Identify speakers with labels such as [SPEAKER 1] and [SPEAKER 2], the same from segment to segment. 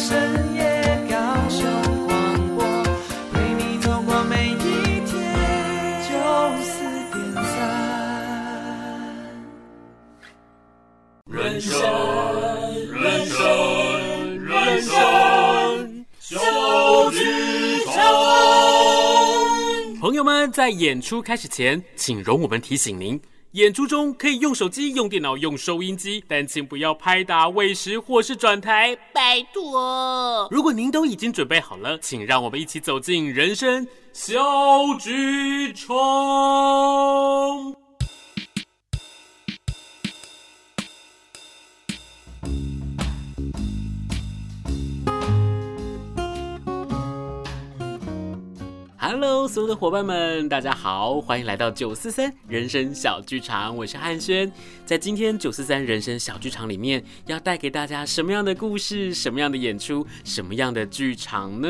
[SPEAKER 1] 深夜高，为你度过每一天。
[SPEAKER 2] 9:40，朋友们在演出开始前，请容我们提醒您。演出中可以用手机、用电脑、用收音机，但请不要拍打、喂食或是转台，拜托。如果您都已经准备好了，请让我们一起走进人生小剧场。Hello，所有的伙伴们，大家好，欢迎来到九四三人生小剧场，我是汉轩。在今天九四三人生小剧场里面，要带给大家什么样的故事，什么样的演出，什么样的剧场呢？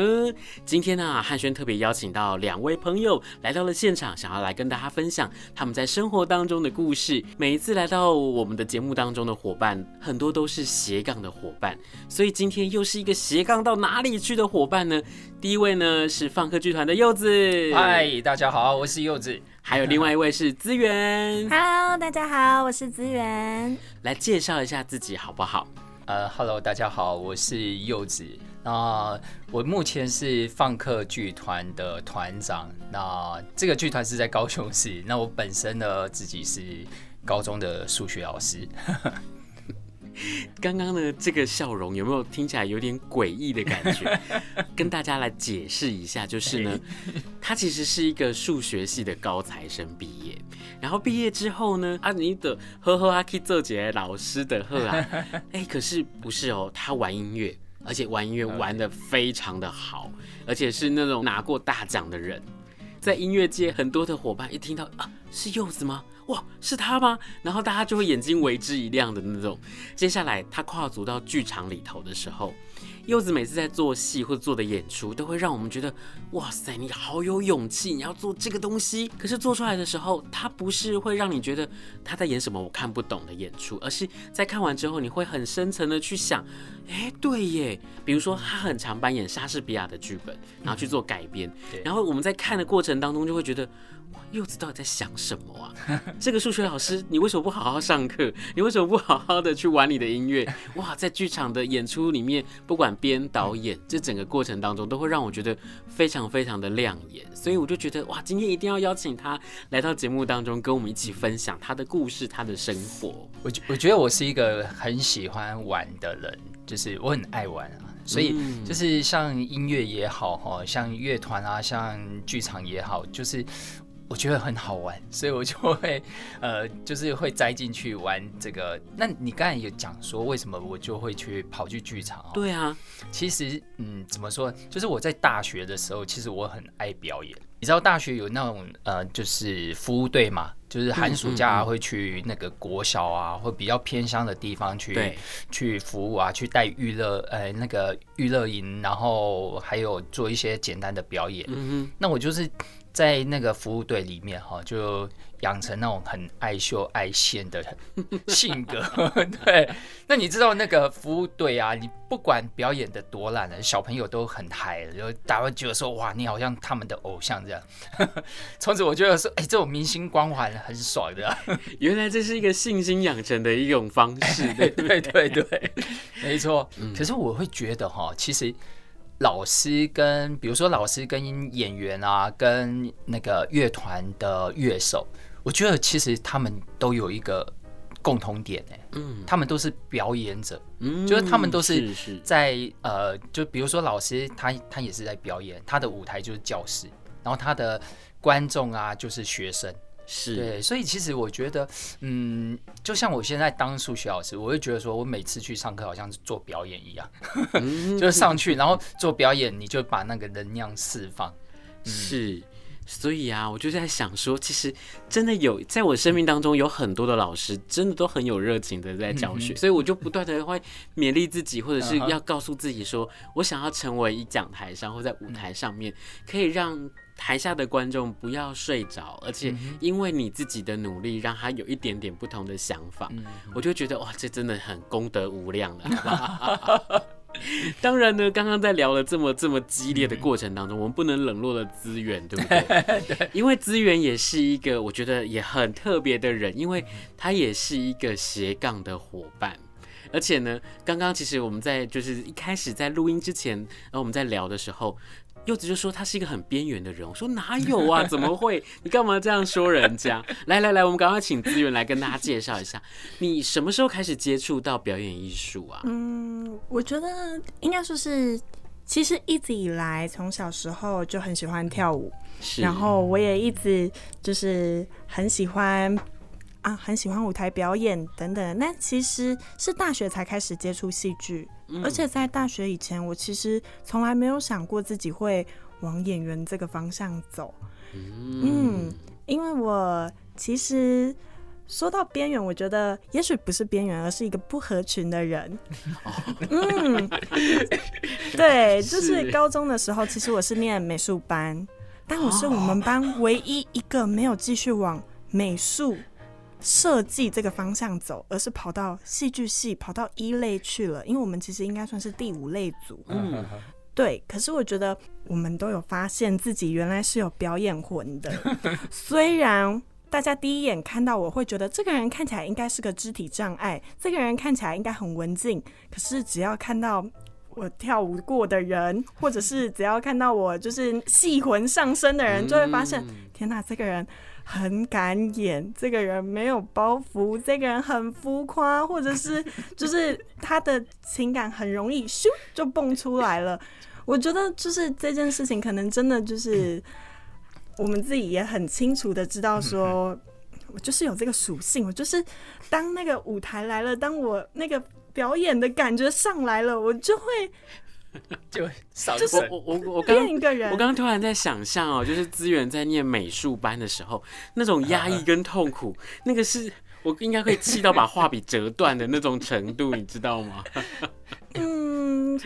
[SPEAKER 2] 今天呢、啊，汉轩特别邀请到两位朋友来到了现场，想要来跟大家分享他们在生活当中的故事。每一次来到我们的节目当中的伙伴，很多都是斜杠的伙伴，所以今天又是一个斜杠到哪里去的伙伴呢？第一位呢是放客剧团的柚子，
[SPEAKER 3] 嗨，大家好，我是柚子。
[SPEAKER 2] 还有另外一位是资源，
[SPEAKER 4] Hello，大家好，我是资源。
[SPEAKER 2] 来介绍一下自己好不好？
[SPEAKER 3] 呃，uh，Hello，大家好，我是柚子。那我目前是放客剧团的团长。那这个剧团是在高雄市。那我本身呢，自己是高中的数学老师。
[SPEAKER 2] 刚刚呢，这个笑容有没有听起来有点诡异的感觉？跟大家来解释一下，就是呢，他其实是一个数学系的高材生毕业，然后毕业之后呢，啊，你的呵呵啊，可以做姐老师的呵啊，哎，可是不是哦，他玩音乐，而且玩音乐玩得非常的好，而且是那种拿过大奖的人，在音乐界很多的伙伴一听到啊，是柚子吗？哇，是他吗？然后大家就会眼睛为之一亮的那种。接下来他跨足到剧场里头的时候，柚子每次在做戏或者做的演出，都会让我们觉得，哇塞，你好有勇气，你要做这个东西。可是做出来的时候，他不是会让你觉得他在演什么我看不懂的演出，而是在看完之后，你会很深层的去想，哎，对耶。比如说他很常扮演莎士比亚的剧本，然后去做改编，然后我们在看的过程当中就会觉得。柚子到底在想什么啊？这个数学老师，你为什么不好好上课？你为什么不好好的去玩你的音乐？哇，在剧场的演出里面，不管编导演，这整个过程当中都会让我觉得非常非常的亮眼。所以我就觉得，哇，今天一定要邀请他来到节目当中，跟我们一起分享他的故事，他的生活。
[SPEAKER 3] 我觉我觉得我是一个很喜欢玩的人，就是我很爱玩啊，所以就是像音乐也好哈，像乐团啊，像剧场也好，就是。我觉得很好玩，所以我就会，呃，就是会栽进去玩这个。那你刚才有讲说，为什么我就会去跑去剧场？
[SPEAKER 2] 对啊，
[SPEAKER 3] 其实，嗯，怎么说？就是我在大学的时候，其实我很爱表演。你知道大学有那种，呃，就是服务队嘛，就是寒暑假会去那个国小啊，或比较偏乡的地方去去服务啊，去带娱乐，呃，那个娱乐营，然后还有做一些简单的表演。嗯哼，那我就是。在那个服务队里面，哈，就养成那种很爱秀爱现的性格。对，那你知道那个服务队啊，你不管表演的多烂了，小朋友都很嗨，就大家会觉得说，哇，你好像他们的偶像这样。从此我觉得说，哎，这种明星光环很爽的。
[SPEAKER 2] 原来这是一个信心养成的一种方式。
[SPEAKER 3] 对对对对，没错。可是我会觉得哈，其实。老师跟比如说老师跟演员啊，跟那个乐团的乐手，我觉得其实他们都有一个共同点哎，嗯，他们都是表演者，嗯，就是他们都是。在呃，就比如说老师他他也是在表演，他的舞台就是教室，然后他的观众啊就是学生。是。对，所以其实我觉得，嗯，就像我现在当数学老师，我会觉得说，我每次去上课好像是做表演一样，嗯、就是上去然后做表演，你就把那个能量释放。
[SPEAKER 2] 嗯、是，所以啊，我就在想说，其实真的有在我生命当中有很多的老师，真的都很有热情的在教学，嗯、所以我就不断的会勉励自己，或者是要告诉自己说，我想要成为一讲台上或在舞台上面，可以让。台下的观众不要睡着，而且因为你自己的努力，让他有一点点不同的想法，嗯、我就觉得哇，这真的很功德无量了。当然呢，刚刚在聊了这么这么激烈的过程当中，我们不能冷落了资源，对不对？对，因为资源也是一个我觉得也很特别的人，因为他也是一个斜杠的伙伴。而且呢，刚刚其实我们在就是一开始在录音之前，然后我们在聊的时候，柚子就说他是一个很边缘的人。我说哪有啊？怎么会？你干嘛这样说人家？来来来，我们赶快请资源来跟大家介绍一下，你什么时候开始接触到表演艺术啊？
[SPEAKER 4] 嗯，我觉得应该说是，其实一直以来从小时候就很喜欢跳舞，是然后我也一直就是很喜欢。啊，很喜欢舞台表演等等，那其实是大学才开始接触戏剧，嗯、而且在大学以前，我其实从来没有想过自己会往演员这个方向走。嗯，嗯，因为我其实说到边缘，我觉得也许不是边缘，而是一个不合群的人。哦、嗯，对，就是高中的时候，其实我是念美术班，但我是我们班唯一一个没有继续往美术。设计这个方向走，而是跑到戏剧系，跑到一类去了。因为我们其实应该算是第五类组，嗯，对。可是我觉得我们都有发现自己原来是有表演魂的。虽然大家第一眼看到我会觉得这个人看起来应该是个肢体障碍，这个人看起来应该很文静。可是只要看到我跳舞过的人，或者是只要看到我就是戏魂上身的人，就会发现，天哪，这个人。很敢演，这个人没有包袱，这个人很浮夸，或者是就是他的情感很容易咻就蹦出来了。我觉得就是这件事情，可能真的就是我们自己也很清楚的知道，说我就是有这个属性，我就是当那个舞台来了，当我那个表演的感觉上来了，我就会。
[SPEAKER 3] 就
[SPEAKER 2] 就是我我我刚我刚刚突然在想象哦，就是资源在念美术班的时候，那种压抑跟痛苦，那个是我应该会气到把画笔折断的那种程度，你知道吗？
[SPEAKER 4] 嗯，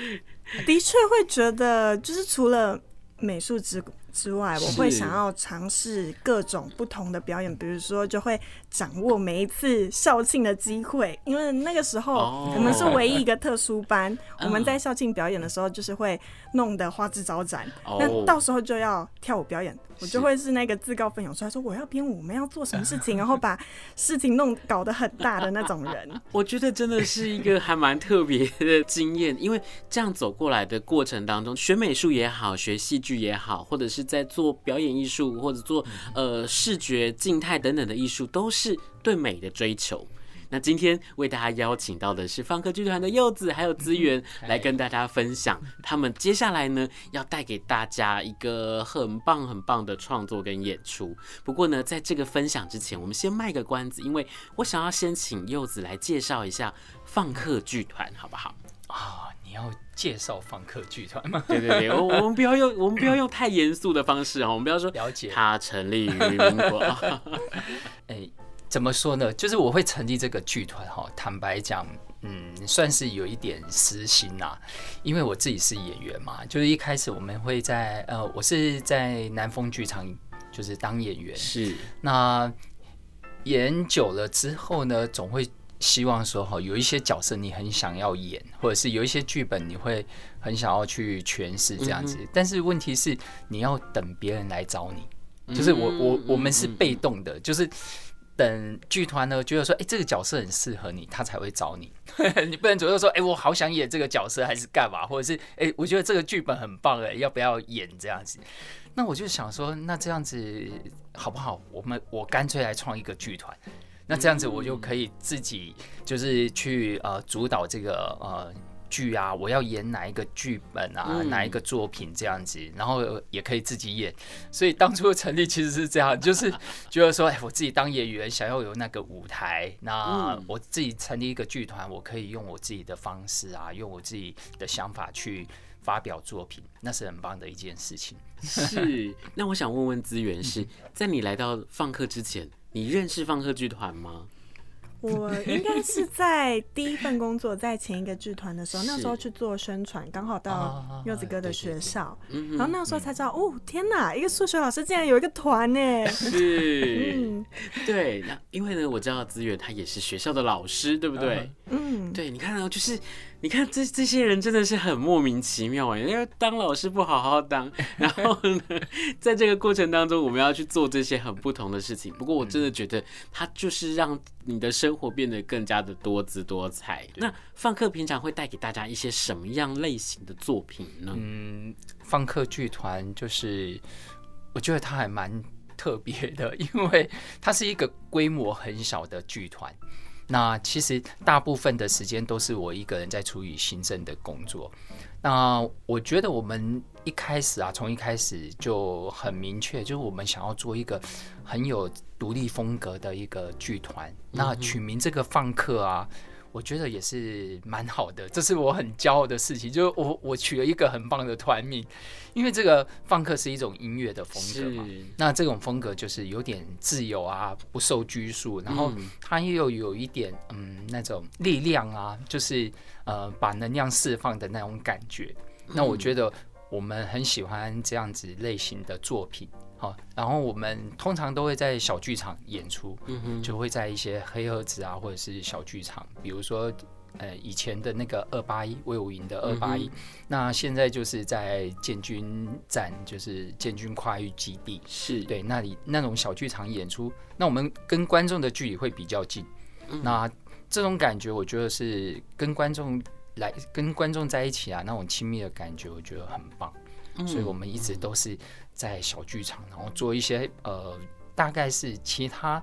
[SPEAKER 4] 的确会觉得，就是除了美术之之外，我会想要尝试各种不同的表演，比如说就会掌握每一次校庆的机会，因为那个时候我们是唯一一个特殊班，我们在校庆表演的时候就是会弄得花枝招展，那到时候就要跳舞表演。我就会是那个自告奋勇出来说，我要编舞，我们要做什么事情，然后把事情弄搞得很大的那种人。
[SPEAKER 2] 我觉得真的是一个还蛮特别的经验，因为这样走过来的过程当中，学美术也好，学戏剧也好，或者是在做表演艺术，或者做呃视觉静态等等的艺术，都是对美的追求。那今天为大家邀请到的是放客剧团的柚子，还有资源来跟大家分享他们接下来呢要带给大家一个很棒很棒的创作跟演出。不过呢，在这个分享之前，我们先卖个关子，因为我想要先请柚子来介绍一下放客剧团，好不好？
[SPEAKER 3] 啊，你要介绍访客剧团吗？
[SPEAKER 2] 对对对，我我们不要用我们不要用太严肃的方式啊，我们不要说
[SPEAKER 3] 了解
[SPEAKER 2] 它成立于民国。
[SPEAKER 3] 哎。怎么说呢？就是我会成立这个剧团哈。坦白讲，嗯，算是有一点私心呐，因为我自己是演员嘛。就是一开始我们会在呃，我是在南风剧场，就是当演员。
[SPEAKER 2] 是。
[SPEAKER 3] 那演久了之后呢，总会希望说哈，有一些角色你很想要演，或者是有一些剧本你会很想要去诠释这样子。嗯、但是问题是，你要等别人来找你，就是我我我们是被动的，就是。等剧团呢觉得说，哎、欸，这个角色很适合你，他才会找你。你不能左右说，哎、欸，我好想演这个角色，还是干嘛？或者是，哎、欸，我觉得这个剧本很棒，哎，要不要演这样子？那我就想说，那这样子好不好？我们我干脆来创一个剧团，那这样子我就可以自己就是去呃主导这个呃。剧啊，我要演哪一个剧本啊，嗯、哪一个作品这样子，然后也可以自己演。所以当初的成立其实是这样，就是 觉得说，哎，我自己当演员，想要有那个舞台，那我自己成立一个剧团，我可以用我自己的方式啊，用我自己的想法去发表作品，那是很棒的一件事情。
[SPEAKER 2] 是，那我想问问资源是在你来到放客之前，你认识放客剧团吗？
[SPEAKER 4] 我应该是在第一份工作，在前一个剧团的时候，那时候去做宣传，刚好到柚子哥的学校，然后那时候才知道，哦，天哪，一个数学老师竟然有一个团呢！
[SPEAKER 2] 是，嗯，对，那因为呢，我知道资源他也是学校的老师，对不对？嗯，对，你看到就是。你看这这些人真的是很莫名其妙哎，因为当老师不好好当，然后呢，在这个过程当中，我们要去做这些很不同的事情。不过我真的觉得，它就是让你的生活变得更加的多姿多彩。那放客平常会带给大家一些什么样类型的作品呢？
[SPEAKER 3] 嗯，放客剧团就是，我觉得它还蛮特别的，因为它是一个规模很小的剧团。那其实大部分的时间都是我一个人在处理行政的工作。那我觉得我们一开始啊，从一开始就很明确，就是我们想要做一个很有独立风格的一个剧团。那取名这个放客啊。我觉得也是蛮好的，这是我很骄傲的事情。就是我我取了一个很棒的团名，因为这个放克是一种音乐的风格嘛。那这种风格就是有点自由啊，不受拘束，然后它又有一点嗯那种力量啊，就是呃把能量释放的那种感觉。那我觉得我们很喜欢这样子类型的作品。好，然后我们通常都会在小剧场演出，就会在一些黑盒子啊，或者是小剧场，比如说，呃，以前的那个二八一魏武营的二八一，那现在就是在建军站，就是建军跨域基地，是。对那里那种小剧场演出，那我们跟观众的距离会比较近，那这种感觉，我觉得是跟观众来跟观众在一起啊，那种亲密的感觉，我觉得很棒，所以我们一直都是。在小剧场，然后做一些呃，大概是其他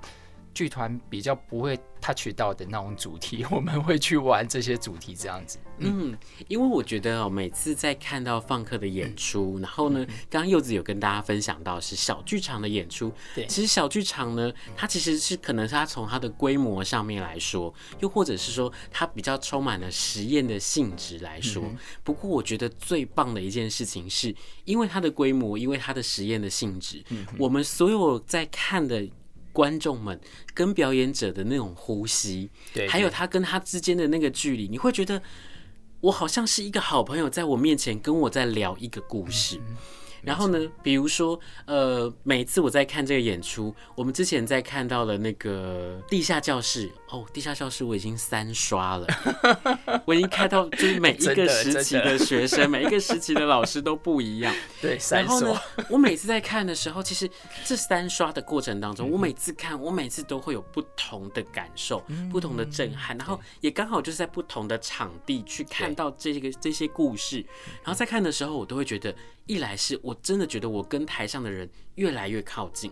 [SPEAKER 3] 剧团比较不会 touch 到的那种主题，我们会去玩这些主题，这样子。
[SPEAKER 2] 嗯，因为我觉得哦，每次在看到放客的演出，然后呢，刚刚柚子有跟大家分享到是小剧场的演出。对，其实小剧场呢，它其实是可能是它从它的规模上面来说，又或者是说它比较充满了实验的性质来说。不过我觉得最棒的一件事情是，因为它的规模，因为它的实验的性质，我们所有在看的。观众们跟表演者的那种呼吸，对，还有他跟他之间的那个距离，你会觉得我好像是一个好朋友，在我面前跟我在聊一个故事。然后呢，比如说，呃，每次我在看这个演出，我们之前在看到了那个地下教室，哦，地下教室我已经三刷了，我已经看到就是每 一个时期的学生，每一个时期的老师都不一样。对，然后呢，我每次在看的时候，其实这三刷的过程当中，我每次看，我每次都会有不同的感受，不同的震撼，然后也刚好就是在不同的场地去看到这个这些故事，然后在看的时候，我都会觉得。一来是我真的觉得我跟台上的人越来越靠近，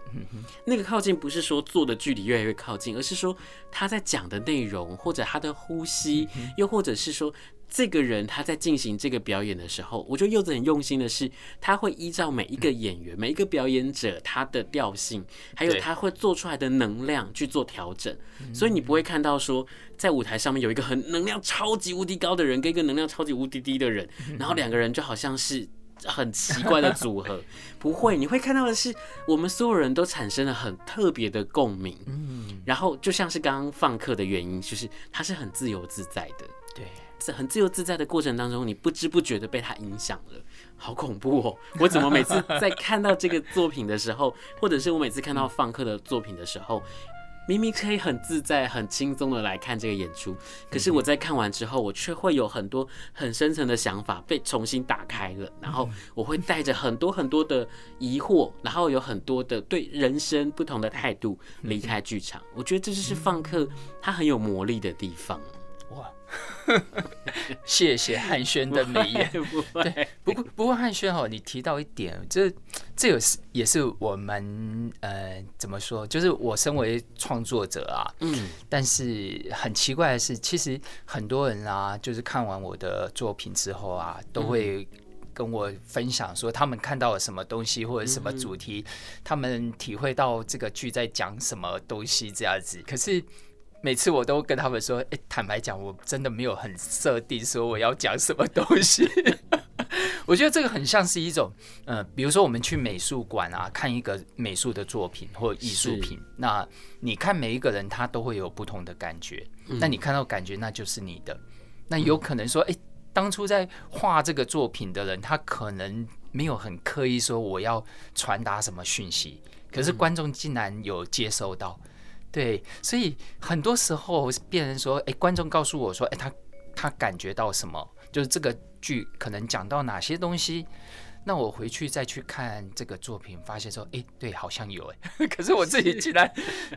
[SPEAKER 2] 那个靠近不是说坐的距离越来越靠近，而是说他在讲的内容，或者他的呼吸，又或者是说这个人他在进行这个表演的时候，我觉得柚子很用心的是，他会依照每一个演员、每一个表演者他的调性，还有他会做出来的能量去做调整，所以你不会看到说在舞台上面有一个很能量超级无敌高的人跟一个能量超级无敌低的人，然后两个人就好像是。很奇怪的组合，不会，你会看到的是，我们所有人都产生了很特别的共鸣，嗯，然后就像是刚刚放课的原因，就是他是很自由自在的，对，在很自由自在的过程当中，你不知不觉的被他影响了，好恐怖哦！我怎么每次在看到这个作品的时候，或者是我每次看到放克的作品的时候，明明可以很自在、很轻松的来看这个演出，可是我在看完之后，我却会有很多很深层的想法被重新打开了，然后我会带着很多很多的疑惑，然后有很多的对人生不同的态度离开剧场。我觉得这就是放客它很有魔力的地方。哇，
[SPEAKER 3] 谢谢汉轩的美言。对，不过不过汉轩哦，你提到一点，这这也是也是我们呃怎么说？就是我身为创作者啊，嗯，但是很奇怪的是，其实很多人啊，就是看完我的作品之后啊，都会跟我分享说，他们看到了什么东西或者什么主题，他们体会到这个剧在讲什么东西这样子。可是。每次我都跟他们说，哎，坦白讲，我真的没有很设定说我要讲什么东西。我觉得这个很像是一种，呃，比如说我们去美术馆啊，看一个美术的作品或艺术品，那你看每一个人他都会有不同的感觉，那、嗯、你看到感觉那就是你的，那有可能说，哎、欸，当初在画这个作品的人，他可能没有很刻意说我要传达什么讯息，可是观众竟然有接收到，对，所以很多时候变成说，哎、欸，观众告诉我说，哎、欸，他他感觉到什么？就是这个剧可能讲到哪些东西，那我回去再去看这个作品，发现说，哎，对，好像有哎，可是我自己竟然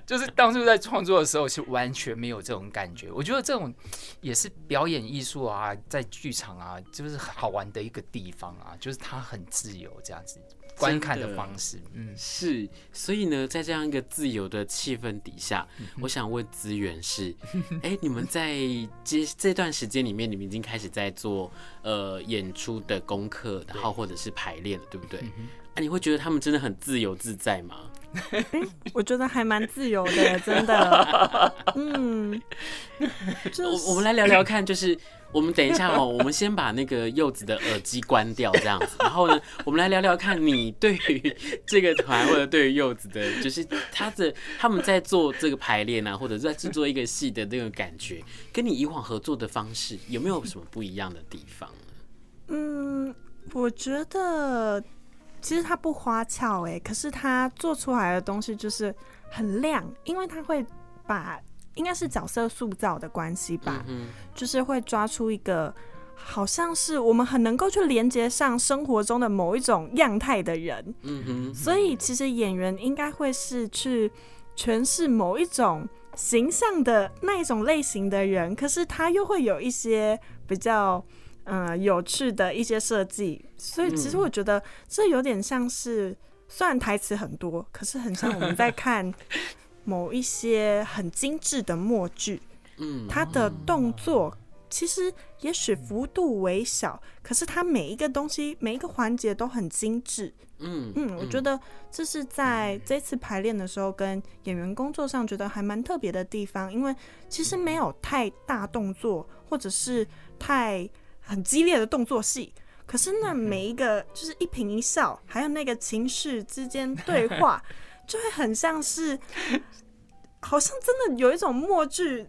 [SPEAKER 3] 就是当初在创作的时候是完全没有这种感觉。我觉得这种也是表演艺术啊，在剧场啊，就是好玩的一个地方啊，就是它很自由这样子。观看的方式，嗯，
[SPEAKER 2] 是，所以呢，在这样一个自由的气氛底下，
[SPEAKER 3] 嗯、
[SPEAKER 2] 我想问资源是，哎、欸，你们在接这段时间里面，你们已经开始在做呃演出的功课，然后或者是排练了，对不对？
[SPEAKER 3] 嗯、
[SPEAKER 2] 啊，你会觉得他们真的很自由自在吗？
[SPEAKER 4] 欸、我觉得还蛮自由的，真的。嗯，
[SPEAKER 2] 就是、我我们来聊聊看，就是。我们等一下哦，我们先把那个柚子的耳机关掉，这样子。然后呢，我们来聊聊看你对于这个团或者对于柚子的，就是他的他们在做这个排练啊，或者在制作一个戏的那个感觉，跟你以往合作的方式有没有什么不一样的地方？
[SPEAKER 4] 嗯，我觉得其实他不花俏哎，可是他做出来的东西就是很亮，因为他会把。应该是角色塑造的关系吧，嗯、就是会抓出一个好像是我们很能够去连接上生活中的某一种样态的人，
[SPEAKER 2] 嗯哼，
[SPEAKER 4] 所以其实演员应该会是去诠释某一种形象的那一种类型的人，可是他又会有一些比较嗯、呃、有趣的一些设计，所以其实我觉得这有点像是虽然台词很多，可是很像我们在看。某一些很精致的墨剧，嗯，它的动作其实也许幅度微小，可是它每一个东西、每一个环节都很精致，嗯嗯，我觉得这是在这次排练的时候跟演员工作上觉得还蛮特别的地方，因为其实没有太大动作或者是太很激烈的动作戏，可是那每一个就是一颦一笑，还有那个情绪之间对话。就会很像是，好像真的有一种默剧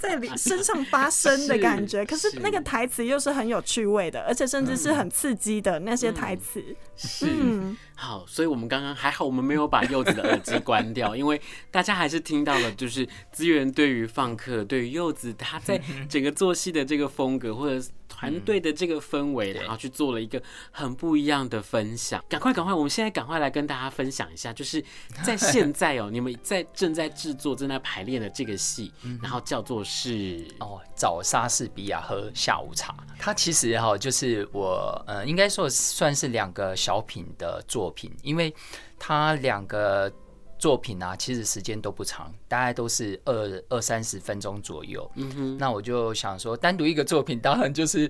[SPEAKER 4] 在你身上发生的感觉。可是那个台词又是很有趣味的，而且甚至是很刺激的那些台词。
[SPEAKER 2] 是，好，所以我们刚刚还好，我们没有把柚子的耳机关掉，因为大家还是听到了，就是资源对于放客，对于柚子他在整个做戏的这个风格，或者。团队的这个氛围，然后去做了一个很不一样的分享。赶快，赶快，我们现在赶快来跟大家分享一下，就是在现在哦，你们在正在制作、正在排练的这个戏，然后叫做是
[SPEAKER 3] 哦，找莎士比亚喝下午茶。它其实哈，就是我呃，应该说算是两个小品的作品，因为它两个。作品啊，其实时间都不长，大概都是二二三十分钟左右。嗯哼，那我就想说，单独一个作品当然就是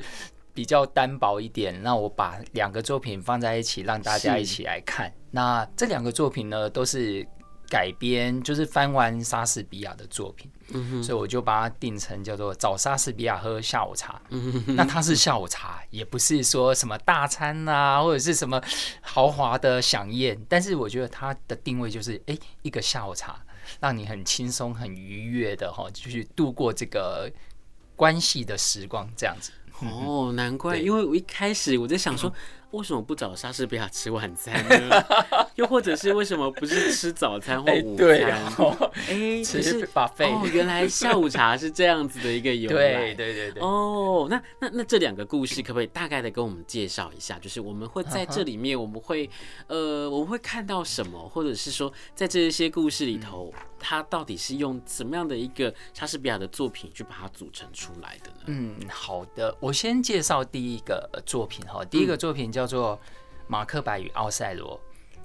[SPEAKER 3] 比较单薄一点。那我把两个作品放在一起，让大家一起来看。那这两个作品呢，都是。改编就是翻完莎士比亚的作品，嗯，所以我就把它定成叫做找莎士比亚喝下午茶。嗯，那它是下午茶，也不是说什么大餐啊，或者是什么豪华的飨宴，但是我觉得它的定位就是，哎、欸，一个下午茶，让你很轻松、很愉悦的哈，就是度过这个关系的时光，这样子。
[SPEAKER 2] 哦，难怪，因为我一开始我在想说。为什么不找莎士比亚吃晚餐呢？又或者是为什么不是吃早餐或午餐？哎，其实哦，原来下午茶是这样子的一个由来。
[SPEAKER 3] 对对对对。
[SPEAKER 2] 哦，那那那这两个故事可不可以大概的跟我们介绍一下？就是我们会在这里面，我们会呃，我们会看到什么？或者是说，在这些故事里头，它到底是用什么样的一个莎士比亚的作品去把它组成出来的呢？
[SPEAKER 3] 嗯，好的，我先介绍第一个作品哈，第一个作品叫。叫做《马克白与奥赛罗》。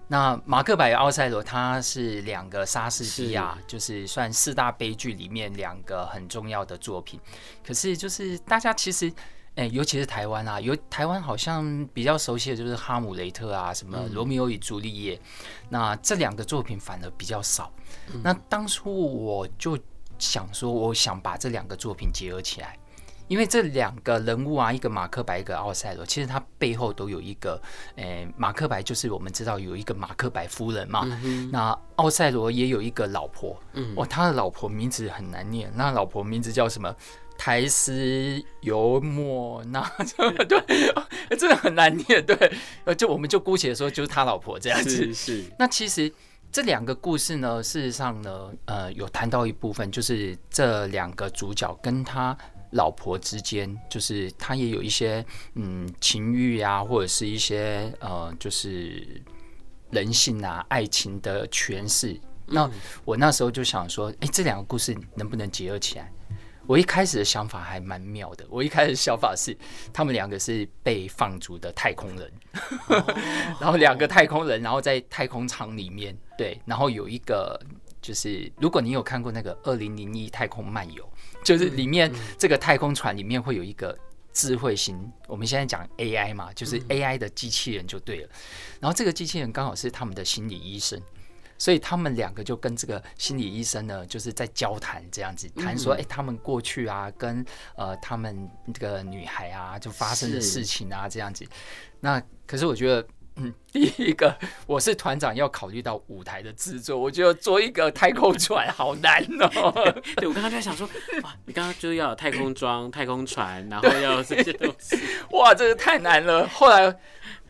[SPEAKER 3] 那《马克白与奥赛罗》它是两个莎士比亚，就是算四大悲剧里面两个很重要的作品。可是就是大家其实，哎，尤其是台湾啊，有台湾好像比较熟悉的就是《哈姆雷特》啊，什么《罗密欧与朱丽叶》。那这两个作品反而比较少。那当初我就想说，我想把这两个作品结合起来。因为这两个人物啊，一个马克白，一个奥赛罗，其实他背后都有一个，诶、欸，马克白就是我们知道有一个马克白夫人嘛，嗯、那奥赛罗也有一个老婆，嗯，哇，他的老婆名字很难念，那老婆名字叫什么？苔丝尤莫那，对，真的很难念，对，呃，就我们就姑且说就是他老婆这样子，
[SPEAKER 2] 是，是。
[SPEAKER 3] 那其实这两个故事呢，事实上呢，呃，有谈到一部分，就是这两个主角跟他老婆之间，就是他也有一些嗯情欲啊，或者是一些呃，就是人性啊、爱情的诠释。那我那时候就想说，哎，这两个故事能不能结合起来？我一开始的想法还蛮妙的。我一开始的想法是，他们两个是被放逐的太空人，然后两个太空人，然后在太空舱里面，对，然后有一个就是，如果你有看过那个《二零零一太空漫游》，就是里面这个太空船里面会有一个智慧型，我们现在讲 AI 嘛，就是 AI 的机器人就对了。然后这个机器人刚好是他们的心理医生。所以他们两个就跟这个心理医生呢，就是在交谈这样子，谈说，哎、欸，他们过去啊，跟呃他们这个女孩啊，就发生的事情啊，这样子。那可是我觉得，嗯，第一个我是团长，要考虑到舞台的制作，我觉得做一个太空船好难哦。
[SPEAKER 2] 对，我刚刚就在想说，哇，你刚刚就要有太空装、太空船，然后要这些东西，
[SPEAKER 3] 哇，这个太难了。后来。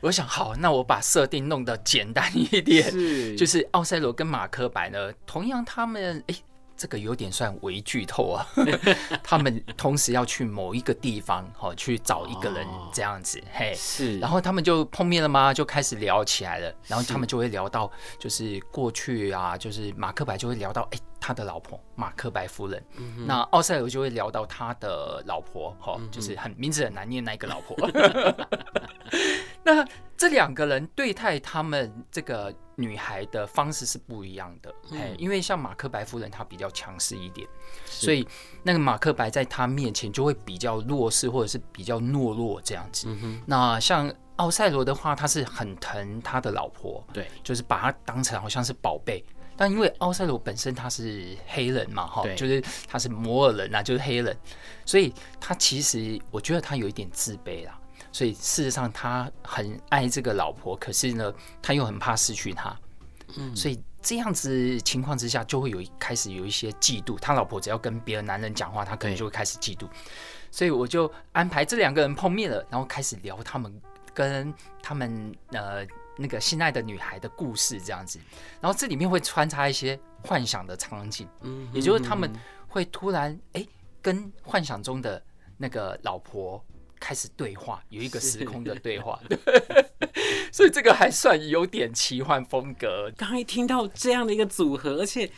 [SPEAKER 3] 我想好，那我把设定弄得简单一点，是就是奥赛罗跟马克白呢，同样他们哎、欸，这个有点算微剧透啊，他们同时要去某一个地方，好，去找一个人这样子，哦、嘿，是，然后他们就碰面了吗？就开始聊起来了，然后他们就会聊到，就是过去啊，就是马克白就会聊到，哎、欸，他的老婆马克白夫人，嗯、那奥赛罗就会聊到他的老婆，哈，就是很名字很难念那一个老婆。那这两个人对待他们这个女孩的方式是不一样的，嗯、因为像马克白夫人她比较强势一点，所以那个马克白在她面前就会比较弱势或者是比较懦弱这样子。嗯、那像奥赛罗的话，他是很疼他的老婆，对，就是把她当成好像是宝贝。但因为奥赛罗本身他是黑人嘛，哈，就是他是摩尔人啊，就是黑人，所以他其实我觉得他有一点自卑啦。所以事实上，他很爱这个老婆，可是呢，他又很怕失去她。嗯，所以这样子情况之下，就会有一开始有一些嫉妒。他老婆只要跟别的男人讲话，他可能就会开始嫉妒。所以我就安排这两个人碰面了，然后开始聊他们跟他们呃那个心爱的女孩的故事这样子。然后这里面会穿插一些幻想的场景，嗯，也就是他们会突然哎、欸、跟幻想中的那个老婆。开始对话，有一个时空的对话，是 所以这个还算有点奇幻风格。
[SPEAKER 2] 刚刚一听到这样的一个组合，而且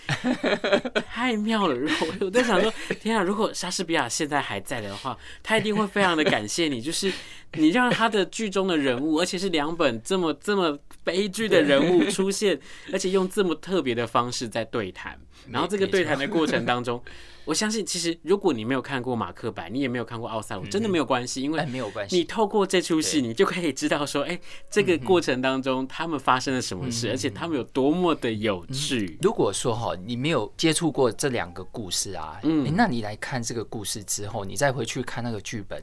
[SPEAKER 2] 太妙了。我我在想说，天啊，如果莎士比亚现在还在的话，他一定会非常的感谢你，就是 你让他的剧中的人物，而且是两本这么这么悲剧的人物出现，而且用这么特别的方式在对谈。然后这个对谈的过程当中，我相信其实如果你没有看过马克白，你也没有看过奥赛罗，真的没有关系，因为没有关系。你透过这出戏，你就可以知道说，哎，这个过程当中他们发生了什么事，而且他们有多么的有趣。
[SPEAKER 3] 如果说哈，你没有接触过这两个故事啊，嗯，那你来看这个故事之后，你再回去看那个剧本。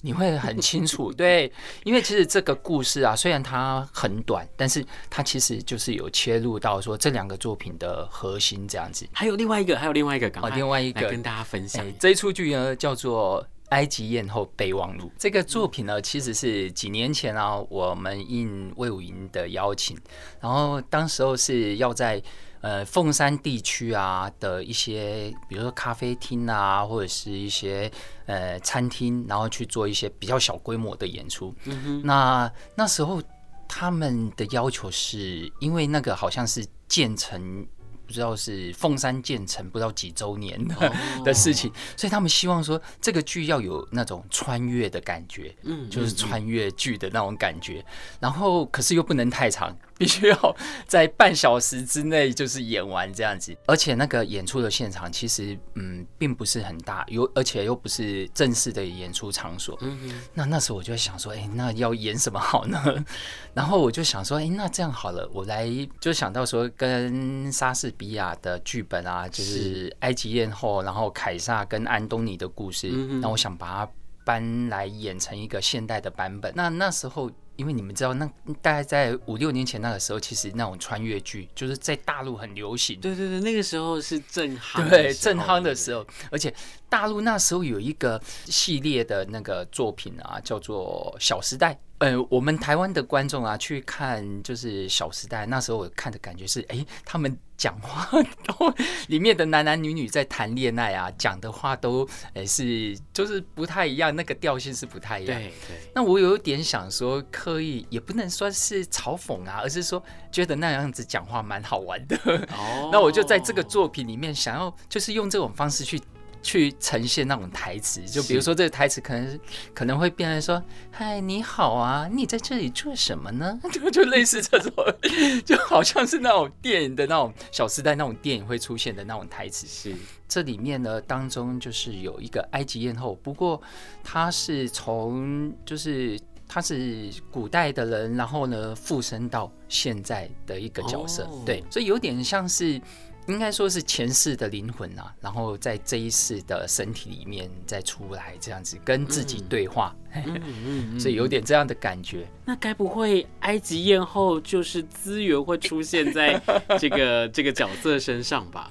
[SPEAKER 3] 你会很清楚，对，因为其实这个故事啊，虽然它很短，但是它其实就是有切入到说这两个作品的核心这样子。
[SPEAKER 2] 还有另外一个，还有另外一个，
[SPEAKER 3] 哦，另外一个
[SPEAKER 2] 跟大家分享。
[SPEAKER 3] 这一出剧呢叫做《埃及艳后备忘录》。这个作品呢，其实是几年前啊，我们应魏武营的邀请，然后当时候是要在。呃，凤山地区啊的一些，比如说咖啡厅啊，或者是一些呃餐厅，然后去做一些比较小规模的演出。嗯。那那时候他们的要求是因为那个好像是建成，不知道是凤山建成不知道几周年的 的事情，所以他们希望说这个剧要有那种穿越的感觉，嗯，就是穿越剧的那种感觉。然后可是又不能太长。必须要在半小时之内就是演完这样子。而且那个演出的现场其实嗯并不是很大，有而且又不是正式的演出场所。嗯嗯。那那时候我就想说，哎、欸，那要演什么好呢？然后我就想说，哎、欸，那这样好了，我来就想到说跟莎士比亚的剧本啊，就是埃及艳后，然后凯撒跟安东尼的故事，那我想把它搬来演成一个现代的版本。那那时候。因为你们知道，那大概在五六年前那个时候，其实那种穿越剧就是在大陆很流行。
[SPEAKER 2] 对对对，那个时候是正夯，
[SPEAKER 3] 对正夯的时候，而且大陆那时候有一个系列的那个作品啊，叫做《小时代》。呃，我们台湾的观众啊，去看就是《小时代》，那时候我看的感觉是，哎，他们讲话都里面的男男女女在谈恋爱啊，讲的话都，哎，是就是不太一样，那个调性是不太一样。对对。那我有点想说，刻意也不能说是嘲讽啊，而是说觉得那样子讲话蛮好玩的。哦。那我就在这个作品里面，想要就是用这种方式去。去呈现那种台词，就比如说这个台词可能是可能会变成说：“嗨，你好啊，你在这里做什么呢？” 就就类似这种，就好像是那种电影的那种《小时代》那种电影会出现的那种台词。是这里面呢，当中就是有一个埃及艳后，不过她是从就是她是古代的人，然后呢附身到现在的一个角色，哦、对，所以有点像是。应该说是前世的灵魂啊，然后在这一世的身体里面再出来，这样子跟自己对话，嗯 嗯嗯嗯、所以有点这样的感觉。
[SPEAKER 2] 那该不会埃及艳后就是资源会出现在这个 这个角色身上吧？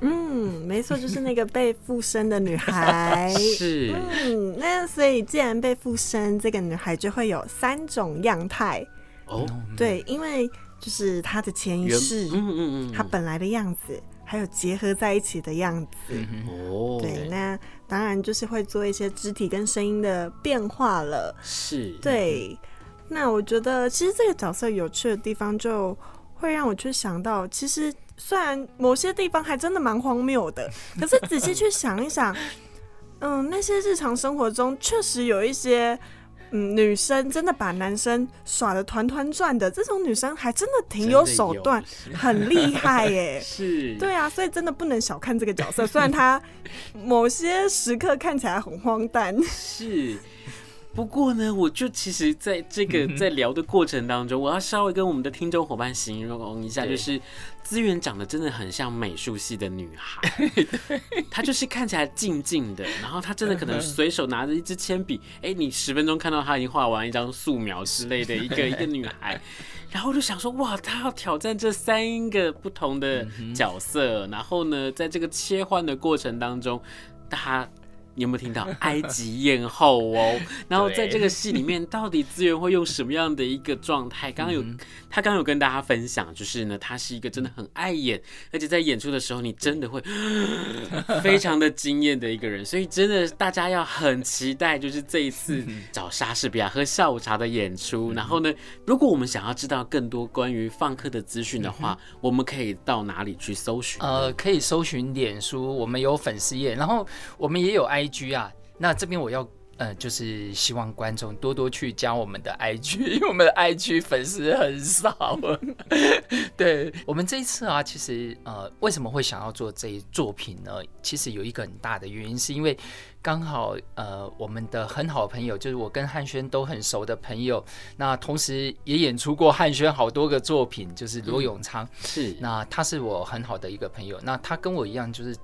[SPEAKER 4] 嗯，没错，就是那个被附身的女孩。
[SPEAKER 2] 是，
[SPEAKER 4] 嗯，那所以既然被附身，这个女孩就会有三种样态。哦，对，因为。就是他的前一世，嗯嗯嗯，他本来的样子，还有结合在一起的样子，哦，对，那当然就是会做一些肢体跟声音的变化了，
[SPEAKER 2] 是，
[SPEAKER 4] 对，那我觉得其实这个角色有趣的地方，就会让我去想到，其实虽然某些地方还真的蛮荒谬的，可是仔细去想一想，嗯，那些日常生活中确实有一些。嗯，女生真的把男生耍得团团转的，这种女生还真的挺有手段，很厉害耶。
[SPEAKER 2] 是，
[SPEAKER 4] 对啊，所以真的不能小看这个角色，虽然她某些时刻看起来很荒诞。
[SPEAKER 2] 是。不过呢，我就其实在这个在聊的过程当中，我要稍微跟我们的听众伙伴形容一下，就是资源长得真的很像美术系的女孩，她就是看起来静静的，然后她真的可能随手拿着一支铅笔，哎，你十分钟看到她已经画完一张素描之类的一个 一个女孩，然后我就想说，哇，她要挑战这三个不同的角色，然后呢，在这个切换的过程当中，她。你有没有听到 埃及艳后哦？然后在这个戏里面，到底资源会用什么样的一个状态？刚刚有他刚刚有跟大家分享，就是呢，他是一个真的很爱演，而且在演出的时候，你真的会 非常的惊艳的一个人。所以真的大家要很期待，就是这一次找莎士比亚喝下午茶的演出。然后呢，如果我们想要知道更多关于放客的资讯的话，我们可以到哪里去搜寻？
[SPEAKER 3] 呃，可以搜寻脸书，我们有粉丝页，然后我们也有爱。IG 啊，那这边我要呃，就是希望观众多多去加我们的 IG，因为我们的 IG 粉丝很少。对，我们这一次啊，其实呃，为什么会想要做这一作品呢？其实有一个很大的原因，是因为刚好呃，我们的很好的朋友，就是我跟汉轩都很熟的朋友，那同时也演出过汉轩好多个作品，就是罗永昌，嗯、是，那他是我很好的一个朋友，那他跟我一样，就是。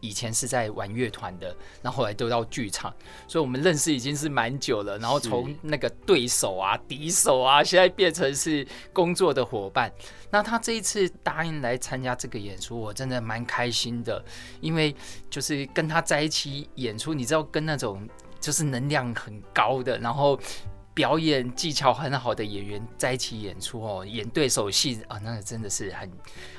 [SPEAKER 3] 以前是在玩乐团的，然后后来都到剧场，所以我们认识已经是蛮久了。然后从那个对手啊、敌手啊，现在变成是工作的伙伴。那他这一次答应来参加这个演出，我真的蛮开心的，因为就是跟他在一起演出，你知道，跟那种就是能量很高的，然后。表演技巧很好的演员在一起演出哦，演对手戏啊，那个真的是很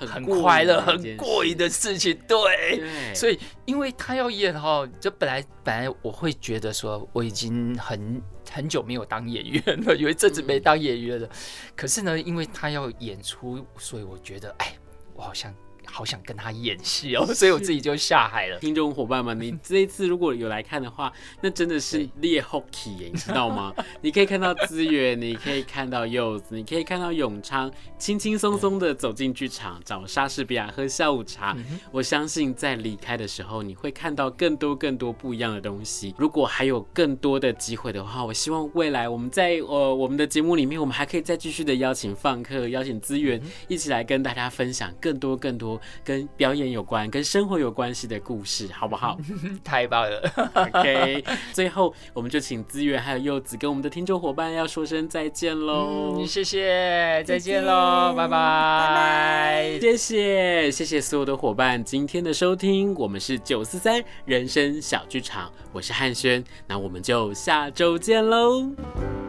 [SPEAKER 3] 很快乐、很过瘾的事情。对，对，所以因为他要演哈，就本来本来我会觉得说我已经很很久没有当演员了，有一阵子没当演员了。可是呢，因为他要演出，所以我觉得哎，我好像。好想跟他演戏哦，所以我自己就下海了。
[SPEAKER 2] 听众伙伴们，你这一次如果有来看的话，那真的是猎 hockey 耶，你知道吗？你可以看到资源，你可以看到柚子，你可以看到永昌，轻轻松松的走进剧场，找莎士比亚喝下午茶。我相信在离开的时候，你会看到更多更多不一样的东西。如果还有更多的机会的话，我希望未来我们在呃我们的节目里面，我们还可以再继续的邀请放客，邀请资源，一起来跟大家分享更多更多跟表演有关、跟生活有关系的故事，好不好？
[SPEAKER 3] 太棒了
[SPEAKER 2] ！OK，最后我们就请资源还有柚子跟我们的听众伙伴要说声再见喽、
[SPEAKER 3] 嗯！谢谢，再见喽，拜拜，拜拜，
[SPEAKER 2] 谢谢，谢谢所有的伙伴今天的收听，我们是九四三人生小剧场，我是汉轩，那我们就下周见喽。